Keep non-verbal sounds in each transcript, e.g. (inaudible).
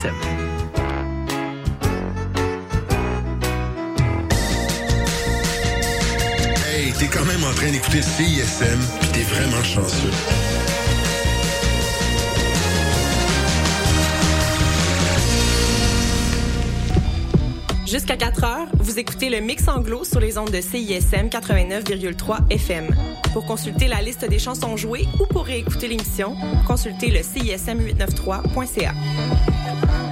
Hey, t'es quand même en train d'écouter CISM, pis t'es vraiment chanceux. Jusqu'à 4 heures, vous écoutez le mix anglo sur les ondes de CISM 89,3 FM. Pour consulter la liste des chansons jouées ou pour réécouter l'émission, consultez le CISM893.ca. Bye.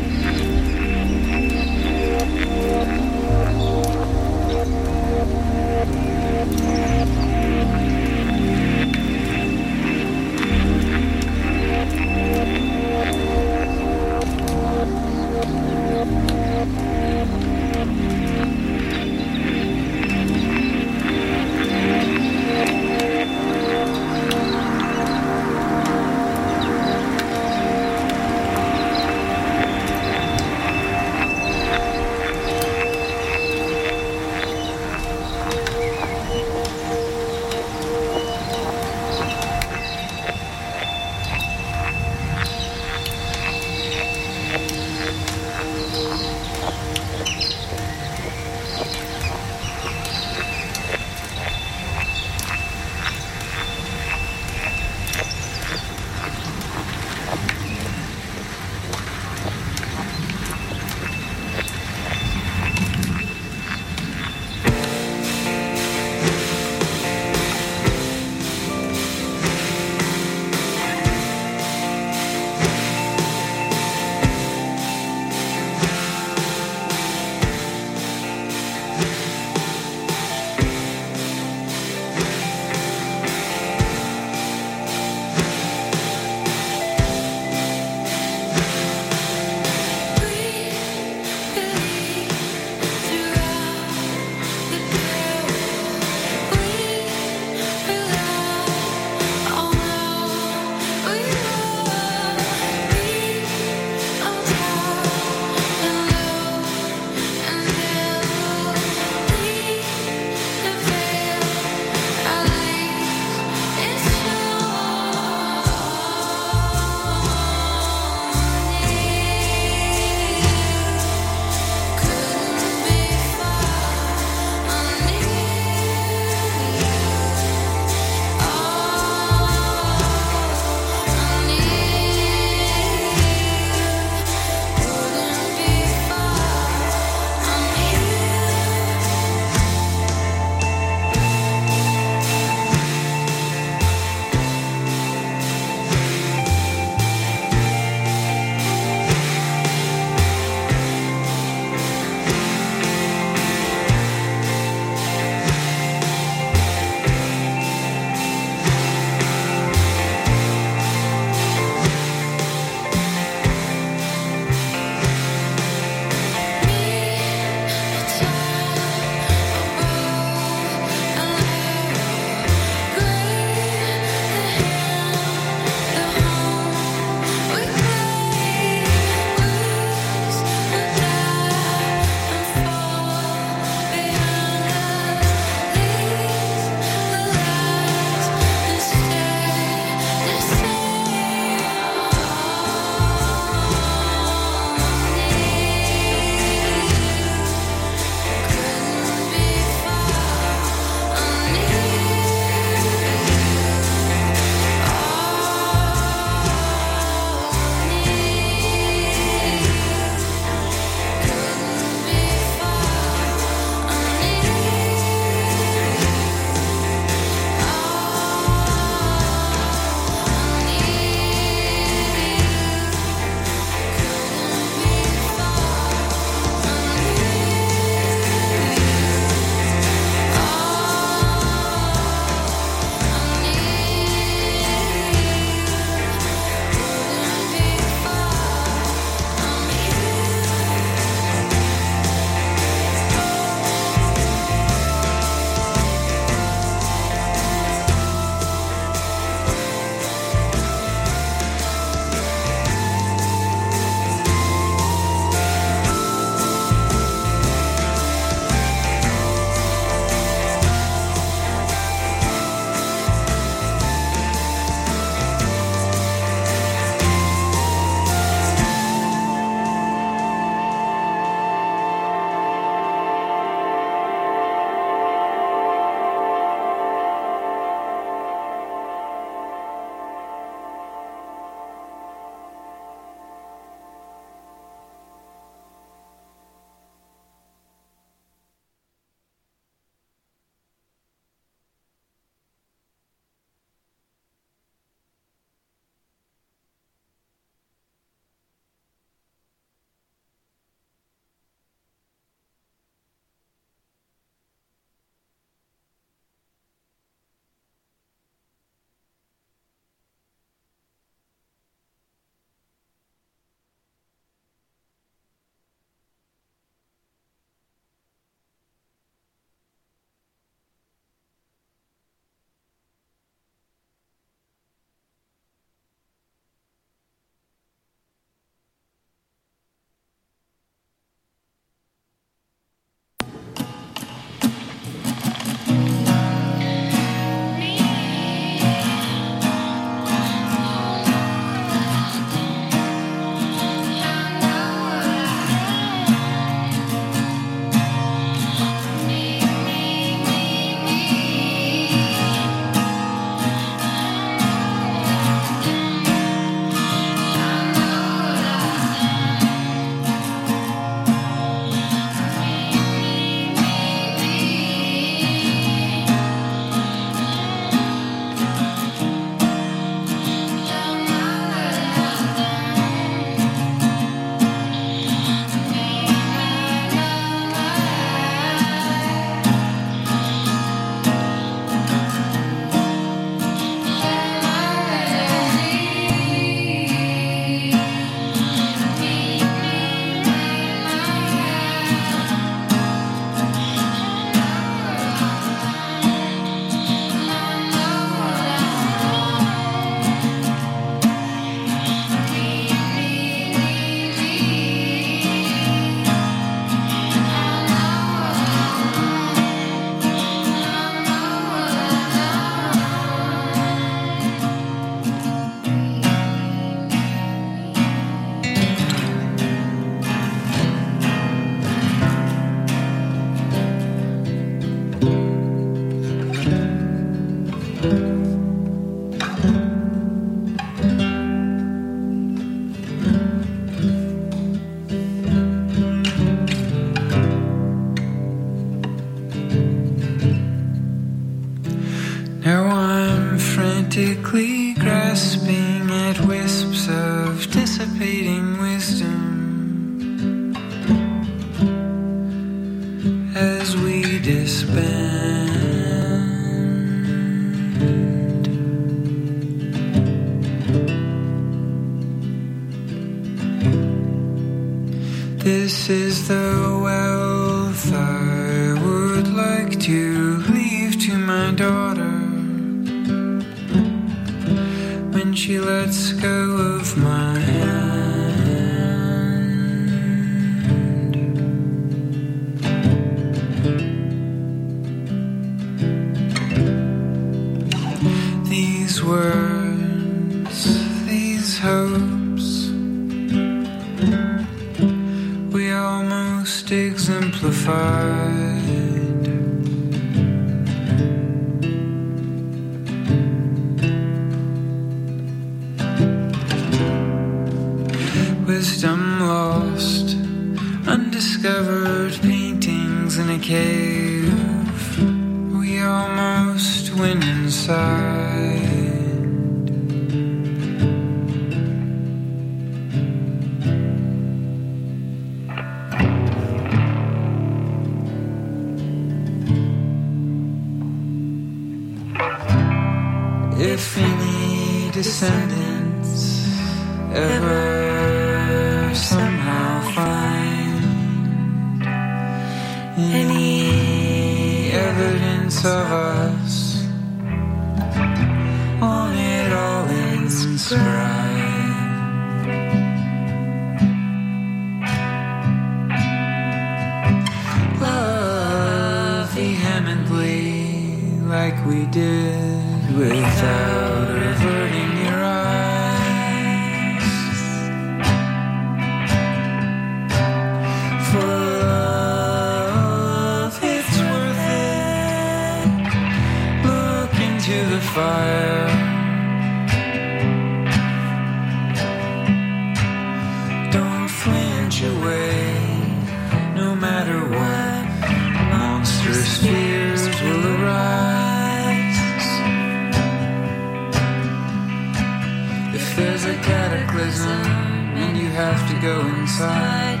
go inside.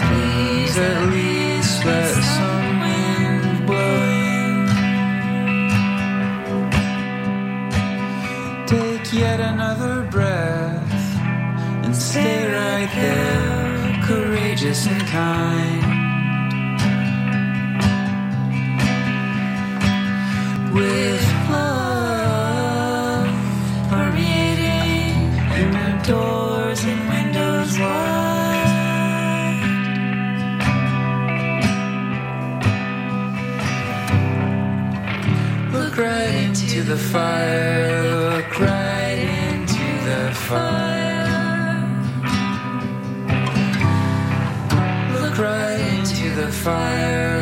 Please at least let some wind blow in. Take yet another breath and stay right there, courageous and kind. fire, look right into the fire. Look right into the fire.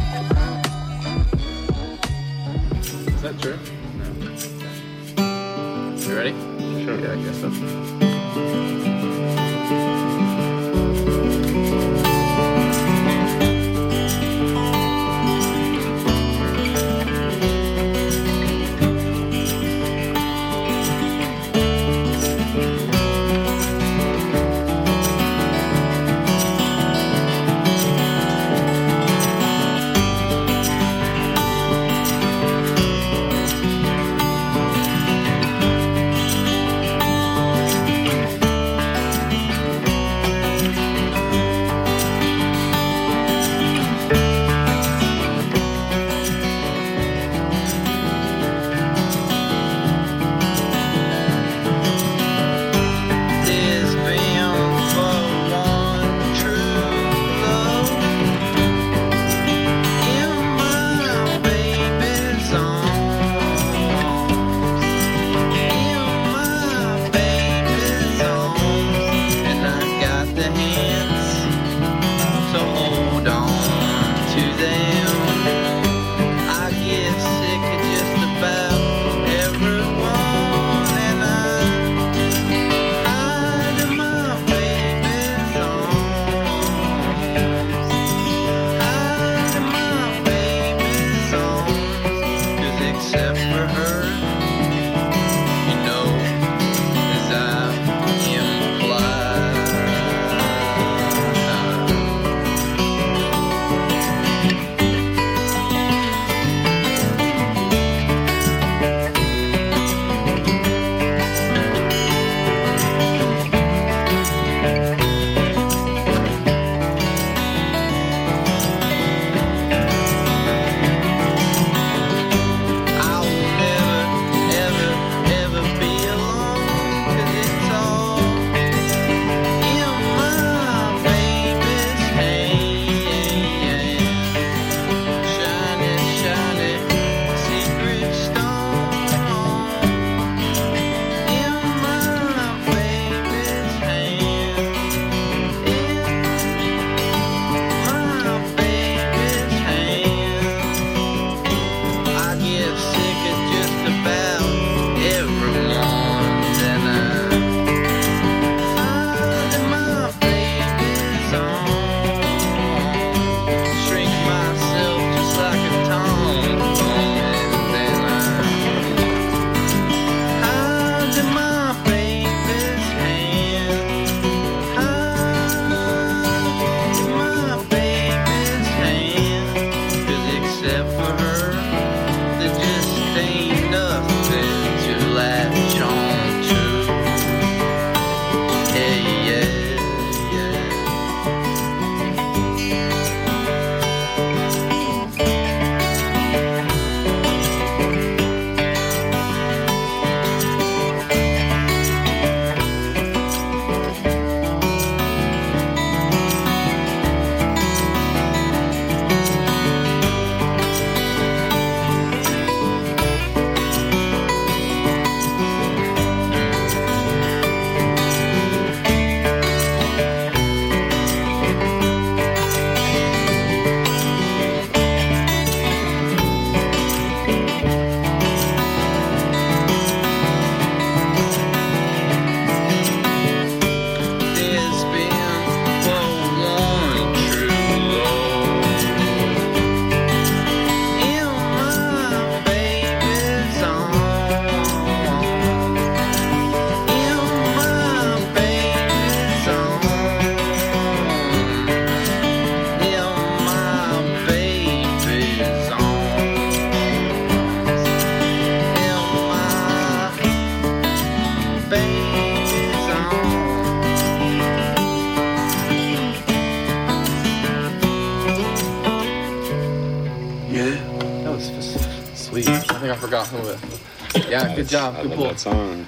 bit. Yeah, good job. I Good love pull. that song.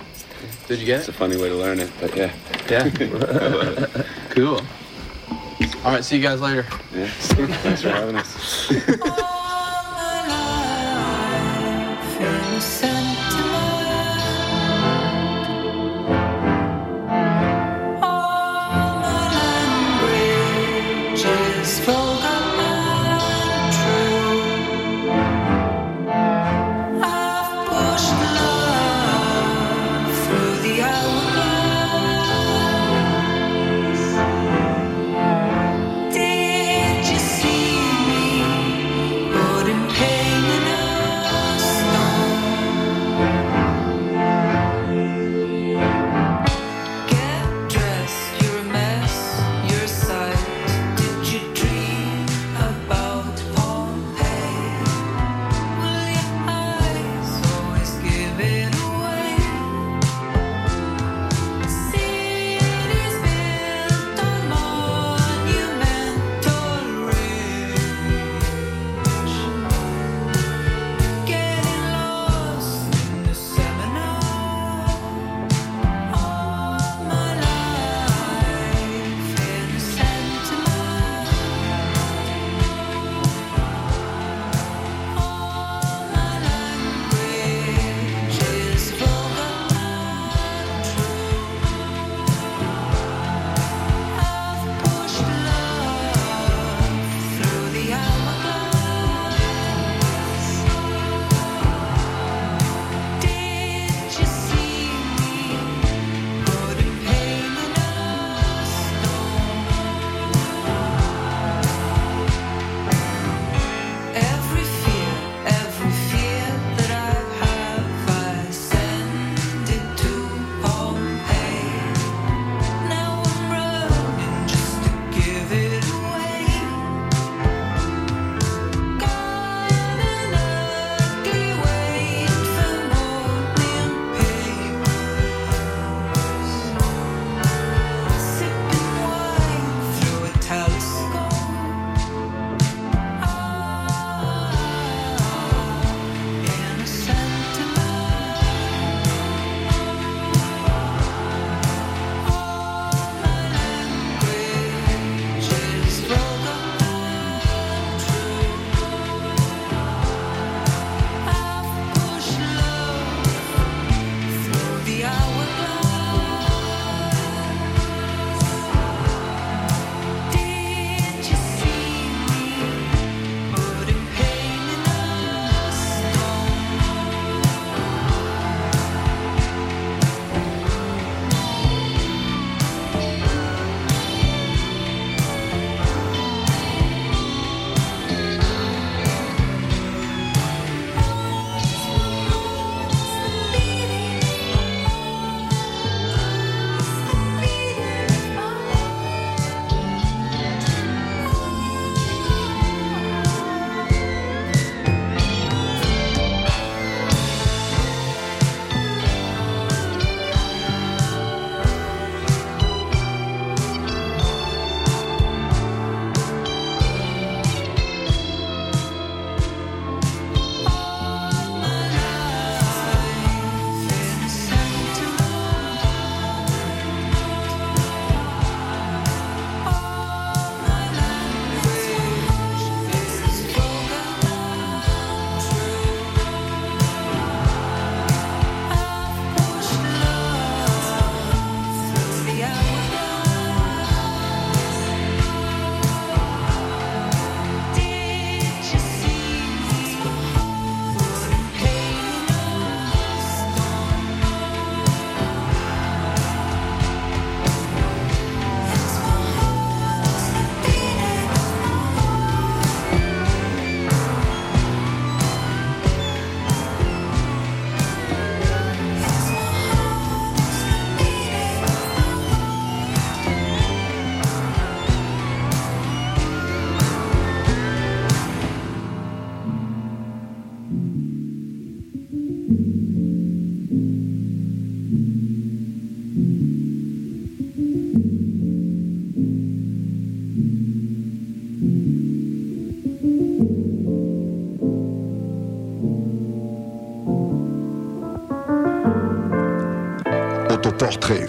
Did you get It's a funny way to learn it, but yeah. Yeah. (laughs) (laughs) cool. All right, see you guys later. Yeah. (laughs) Thanks for having us.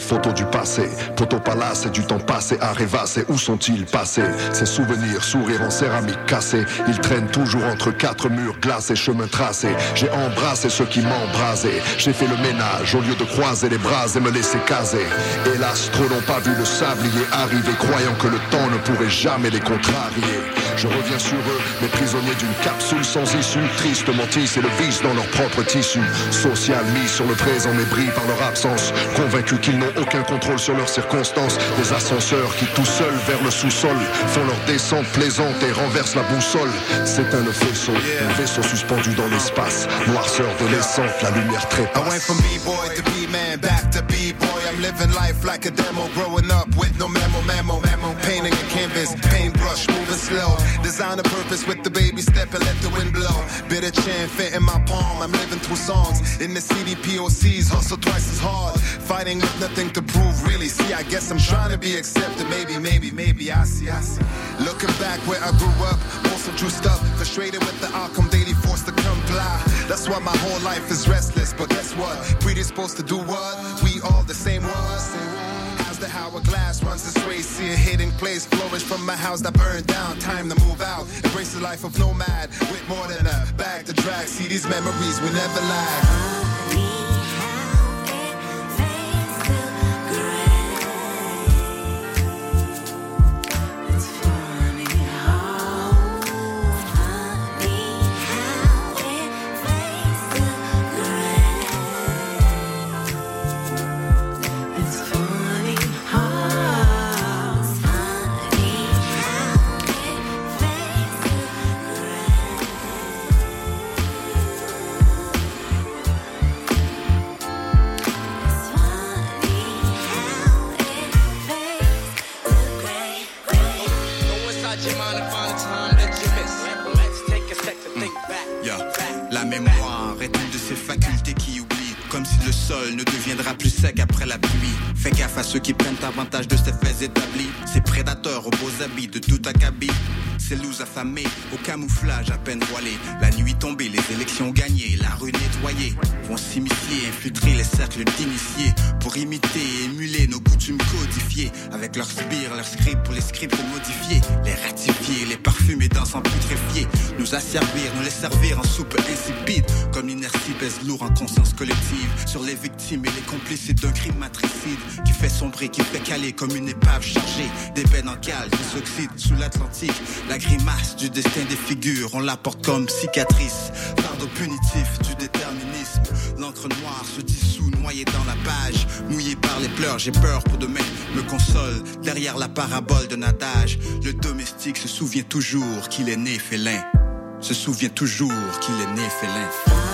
Portrait, photo du passé, photo palace et du temps passé à rêvasser. Où sont-ils passés? Ces souvenirs, sourires en céramique cassés, ils traînent toujours entre quatre murs glacés, chemins tracés. J'ai embrassé ceux qui m'embrasaient, j'ai fait le ménage au lieu de croiser les bras et me laisser caser. Hélas, trop n'ont pas vu le sablier arriver, croyant que le temps ne pourrait jamais les contrarier. Je reviens sur eux, mes prisonniers d'une capsule sans issue, tristement tissent et le vice dans leur propre tissu. Social mis sur le présent, brille par leur absence. Convaincus qu'ils n'ont aucun contrôle sur leurs circonstances. Des ascenseurs qui tout seuls vers le sous-sol font leur descente plaisante et renversent la boussole. C'est un vaisseau, un vaisseau suspendu dans l'espace. Noirceur de l'essence, la lumière trépasse. I'm. Painting a canvas, slow. Design a purpose with the baby step and let the wind blow. Bitter chin fit in my palm, I'm living through songs. In the CD POCs, hustle twice as hard. Fighting with nothing to prove, really. See, I guess I'm trying to be accepted. Maybe, maybe, maybe, I see, I see. Looking back where I grew up, of true stuff. Frustrated with the outcome, daily forced to comply. That's why my whole life is restless. But guess what? Predisposed to do what? We all the same ones. The hourglass runs this way, see a hidden place flourish from my house that burned down. Time to move out, embrace the life of nomad with more than a bag to drag. See these memories will never lag. Sol ne deviendra plus sec après la pluie. Fais gaffe à ceux qui prennent avantage de ces faits établis. Ces prédateurs aux beaux habits de tout acabit. Ces loups affamés, au camouflage à peine voilé. La nuit tombée, les élections gagnées, la rue nettoyée. Vont s'immiscer, infiltrer les cercles d'initiés. Pour imiter et émuler nos coutumes codifiées. Avec leurs sbires, leurs scripts pour les scripts modifiés. Les ratifier, les parfumer dans sang putréfié. Nous asservir, nous les servir en soupe insipide. Comme l'inertie pèse lourd en conscience collective. Les victimes et les complices d'un crime matricide. Qui fait sombrer, qui fait caler comme une épave chargée. D'ébène en cale qui s'oxyde sous l'Atlantique. La grimace du destin des figures, on la porte comme cicatrice. Fardeau punitif du déterminisme. L'encre noire se dissout, noyée dans la page. Mouillé par les pleurs, j'ai peur pour demain. Me console derrière la parabole d'un adage. Le domestique se souvient toujours qu'il est né félin. Se souvient toujours qu'il est né félin.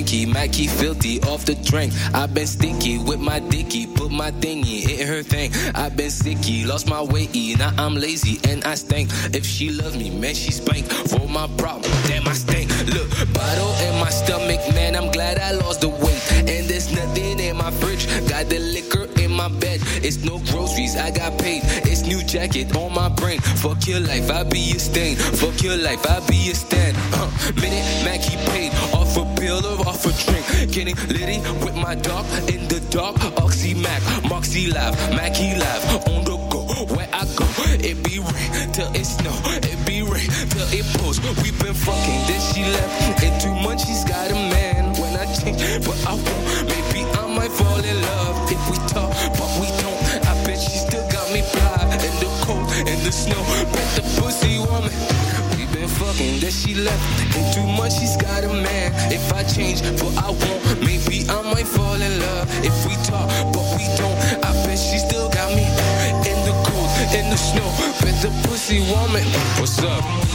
Mackie filthy off the drink. I've been stinky with my dicky, put my thingy, hit her thing. I've been sicky, lost my weight, now I'm lazy and I stink. If she loves me, man, she spank for my problem. Damn, I stink. Look, bottle in my stomach, man, I'm glad I lost the weight. And there's nothing in my fridge, got the liquor in my bed. It's no groceries, I got paid. It's new jacket on my brain. Fuck your life, I be a stain. Fuck your life, I be a stand. Huh. Minute, Mackie paid off a pill or off a drink. Getting litty with my dog in the dark. Oxy Mac, Moxie Live, Mackie Live. On the go, where I go. It be rain till it snow. It be rain till it pours. We been fucking, then she left. In two months, she's got a man. When I change, but I won't. Maybe I might fall in love if we talk, but we don't. I bet she still got me fly in the cold, in the snow. That she left. In two months, she's got a man. If I change, but I won't, maybe I might fall in love. If we talk, but we don't, I bet she still got me in the cold, in the snow. Bet the pussy woman. What's up?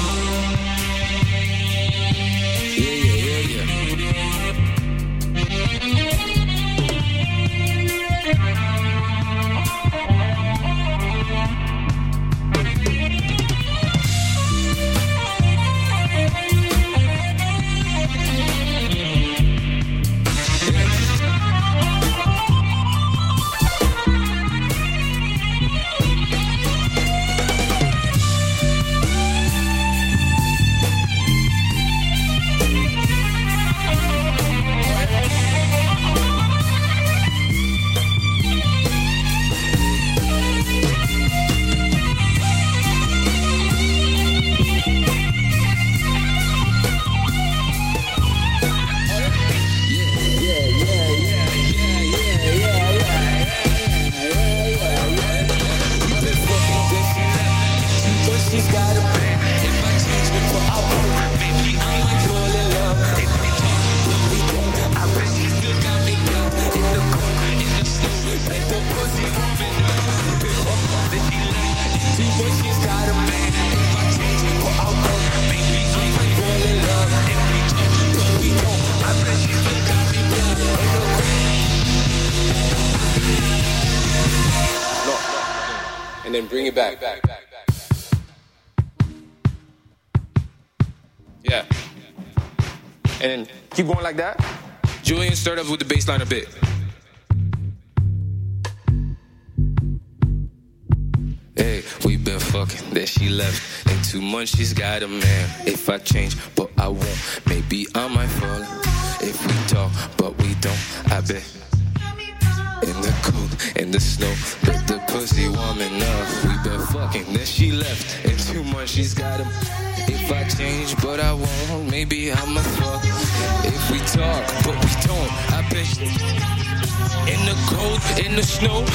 baseline a bit. Hey, we been fucking, then she left. In two months, she's got a man. If I change snow.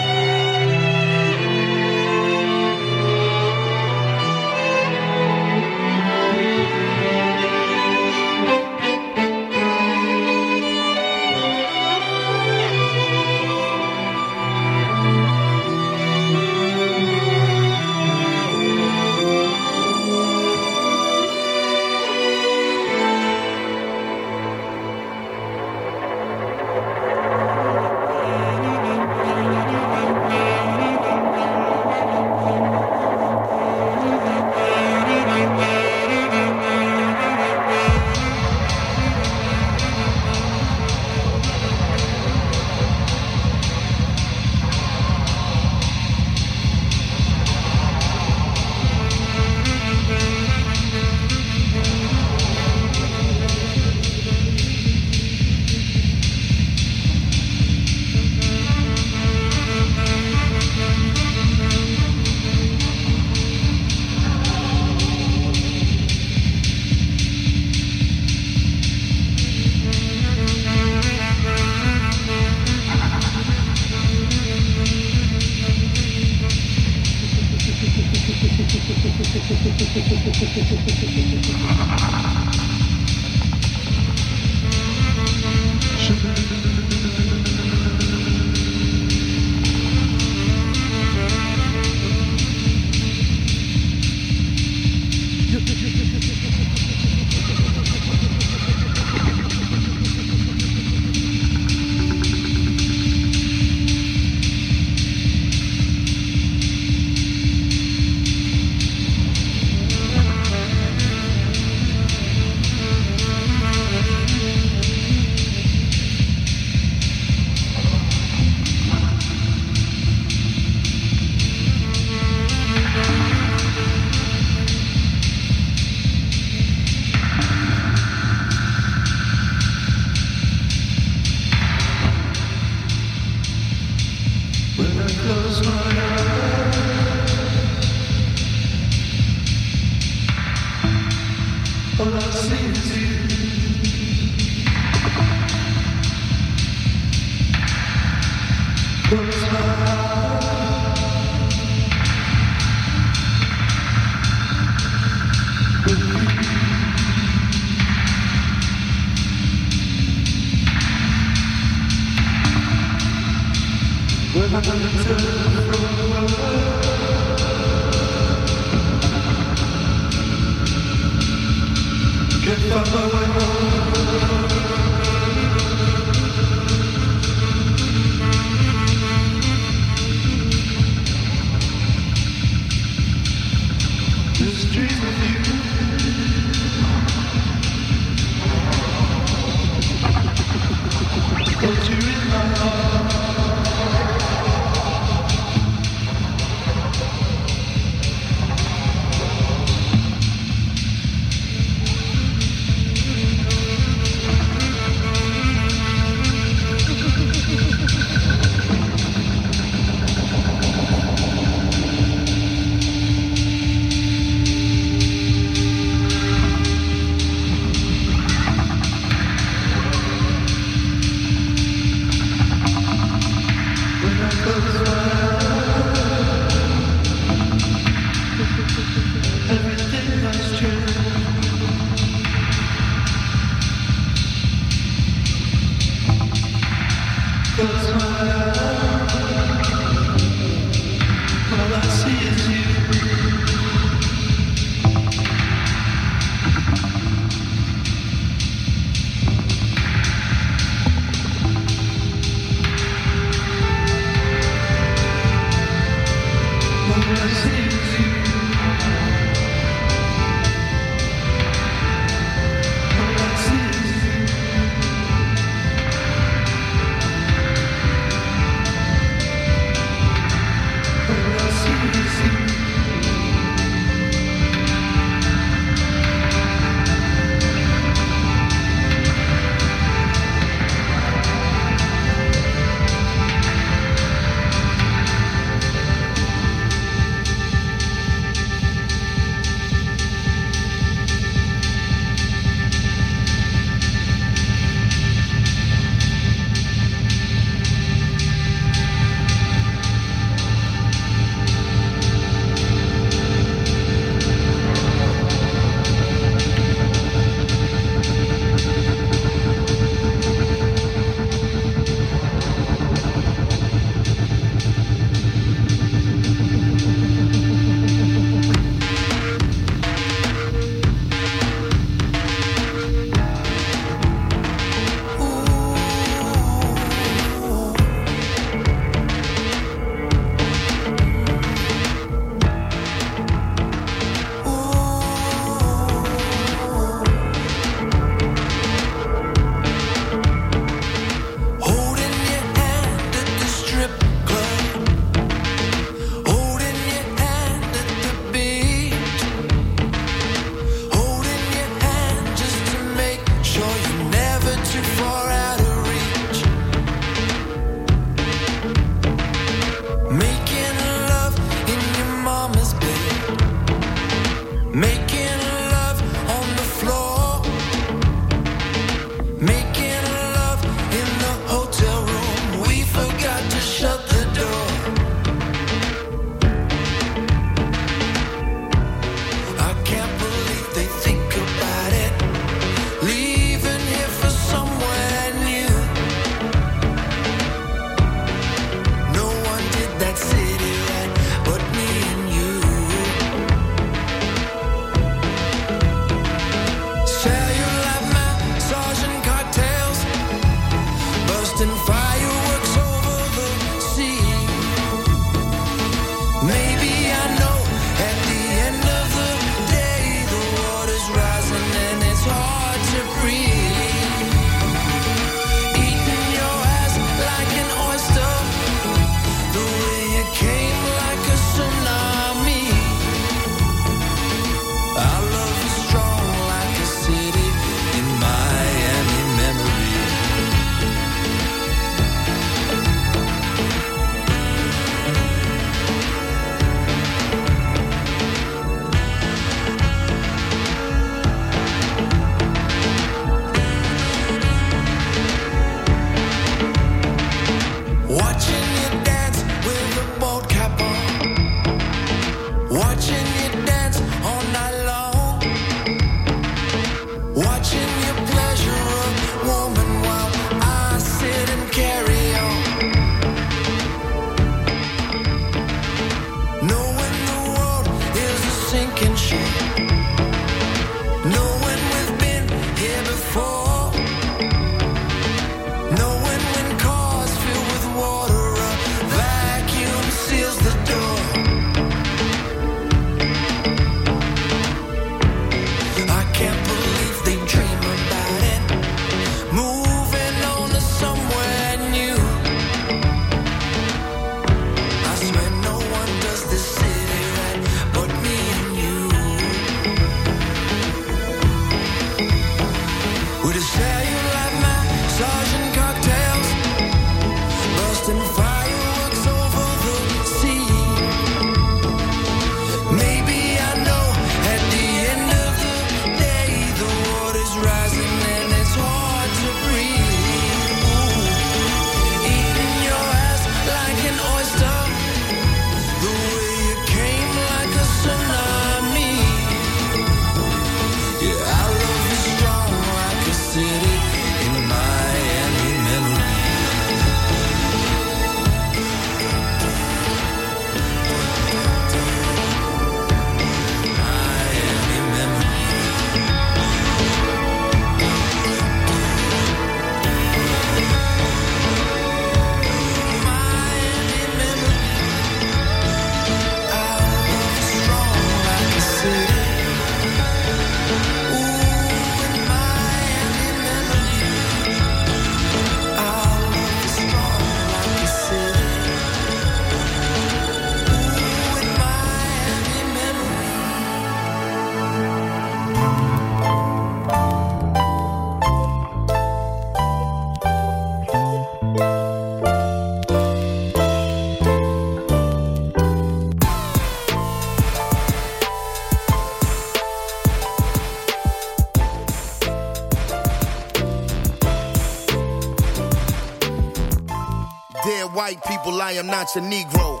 white people, I am not your Negro.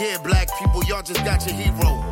Yeah, black people, y'all just got your hero.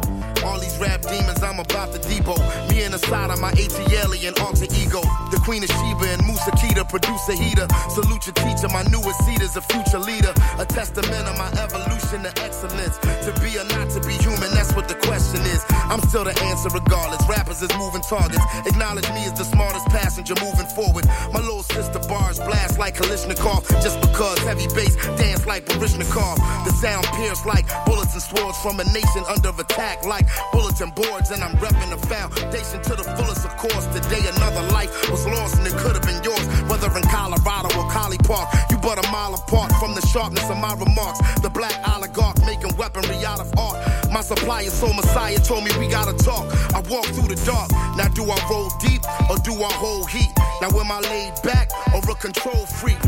All these rap demons, I'm about to depot. Me and Asada, my ATL and alter ego. The Queen of Sheba and Musa Keita, producer heater. Salute your teacher, my newest seeder's a future leader. A testament of my evolution to excellence. To be or not to be human, that's what the question is. I'm still the answer regardless. Rappers is moving targets. Acknowledge me as the smartest passenger moving forward. My little sister bars blast like Kalashnikov. Just because heavy bass dance like Baryshnikov. The sound pierce like bullets and swords from a nation under attack like bulletin boards. And I'm repping the foundation to the fullest, of course. Today another life was lost and it could have been yours. Whether in Colorado or College Park, you but a mile apart from the sharpness of my remarks. The black oligarch making weaponry out of art. My supplier, so messiah, told me we gotta talk. I walk through the dark. Now do I roll deep or do I hold heat? Now am I laid back or a control freak?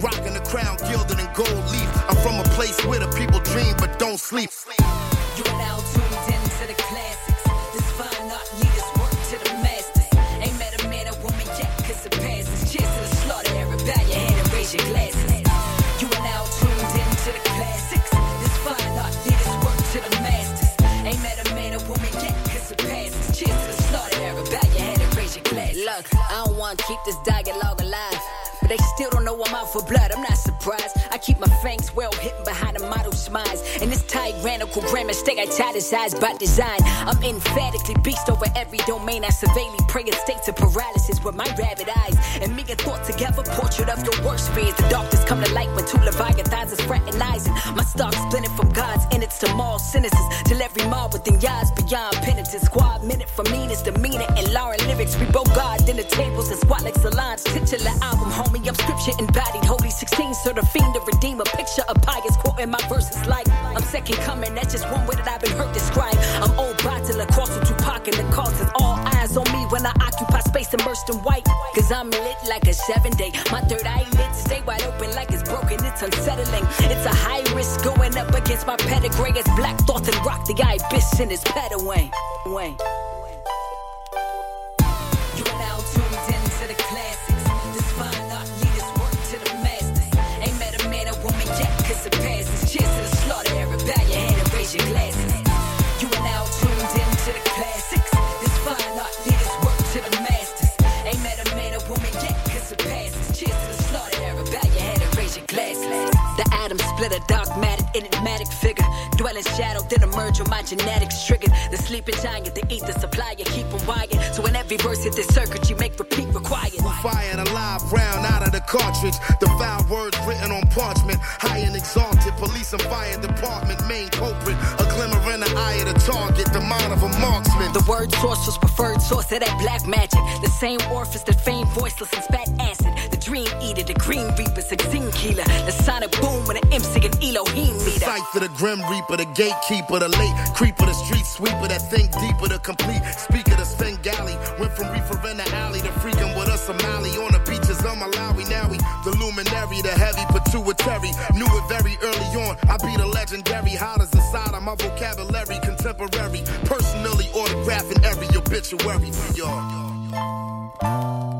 Rocking the crown, gilded in gold leaf. I'm from a place where the people dream but don't sleep. This dialogue alive. But they still don't know I'm out for blood. I'm not surprised. I keep my fangs well hidden behind a model smiles. And this tyrannical grammar stay italicized by design. I'm emphatically beast over every domain. I severely pray in states of paralysis with my rabid eyes. And me and thought together, portrait of your worst fears. The darkness come to light when two leviathans is fraternizing. My stock splinted from God's innards to mall sentences. Till every mob within yards beyond penitence. Squad minute for meanest demeanor and Lauren lyrics. We both God in the tables and I'm scripture embodied. Holy 16, so the fiend to redeem a picture of pious quoting my verses like I'm second coming. That's just one way that I've been heard described. I'm old bottle across with Tupac and the causes. All eyes on me when I occupy space immersed in white. Cause I'm lit like a seven day. My third eye lit, stay wide open like it's broken. It's unsettling. It's a high risk going up against my pedigree. It's black thoughts and rock the ibis in his pet away. Wayne. Genetics triggered. The sleeping giant, the ether supply, you keep them wired. So when every verse hit this circuit, you make repeat required. We're firing a live round out of the cartridge. The foul words written on parchment. High and exalted, police and fire department, main culprit. A glimmer in the eye of the target, the mind of a marksman. The word source was preferred source of that black magic. The same orifice that fame voiceless and spat acid. The dream eater, the green reaper, the zing killer. The sonic boom when an MC and Elohim meet Sight for the grim reaper, the gatekeeper, the late creeper, the street sweeper, that think deeper, the complete speaker, the Svengali. Went from reefer in the alley to freaking with a Somali on the beaches of Malawi. Now we the luminary, the heavy pituitary. Knew it very early on. I be the legendary, hot as the side of my vocabulary, contemporary. Personally autographing every obituary y'all.